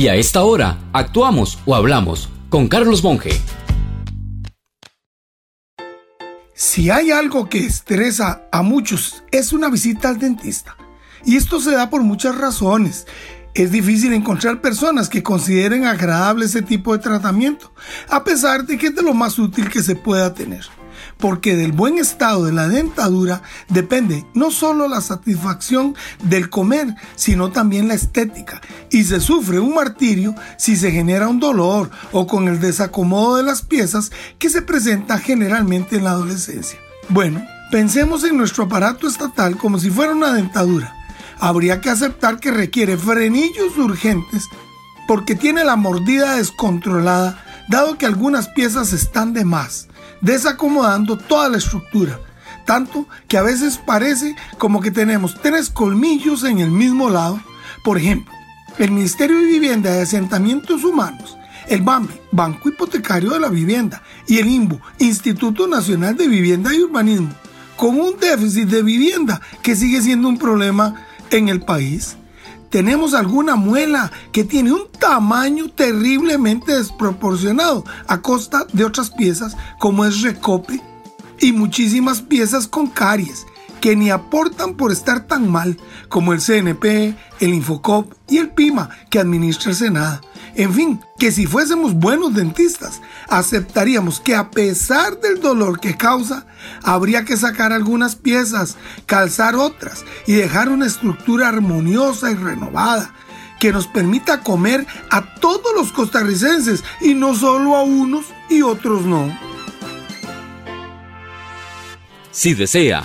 Y a esta hora, actuamos o hablamos con Carlos Monge. Si hay algo que estresa a muchos es una visita al dentista. Y esto se da por muchas razones. Es difícil encontrar personas que consideren agradable ese tipo de tratamiento, a pesar de que es de lo más útil que se pueda tener porque del buen estado de la dentadura depende no solo la satisfacción del comer, sino también la estética. Y se sufre un martirio si se genera un dolor o con el desacomodo de las piezas que se presenta generalmente en la adolescencia. Bueno, pensemos en nuestro aparato estatal como si fuera una dentadura. Habría que aceptar que requiere frenillos urgentes porque tiene la mordida descontrolada, dado que algunas piezas están de más desacomodando toda la estructura. Tanto que a veces parece como que tenemos tres colmillos en el mismo lado. Por ejemplo, el Ministerio de Vivienda y Asentamientos Humanos, el BAMBI, Banco Hipotecario de la Vivienda, y el INBU, Instituto Nacional de Vivienda y Urbanismo, con un déficit de vivienda que sigue siendo un problema en el país tenemos alguna muela que tiene un tamaño terriblemente desproporcionado a costa de otras piezas como es recope y muchísimas piezas con caries que ni aportan por estar tan mal como el CNP, el Infocop y el PIMA que administra el Senado. En fin, que si fuésemos buenos dentistas, aceptaríamos que a pesar del dolor que causa, habría que sacar algunas piezas, calzar otras y dejar una estructura armoniosa y renovada que nos permita comer a todos los costarricenses y no solo a unos y otros no. Si desea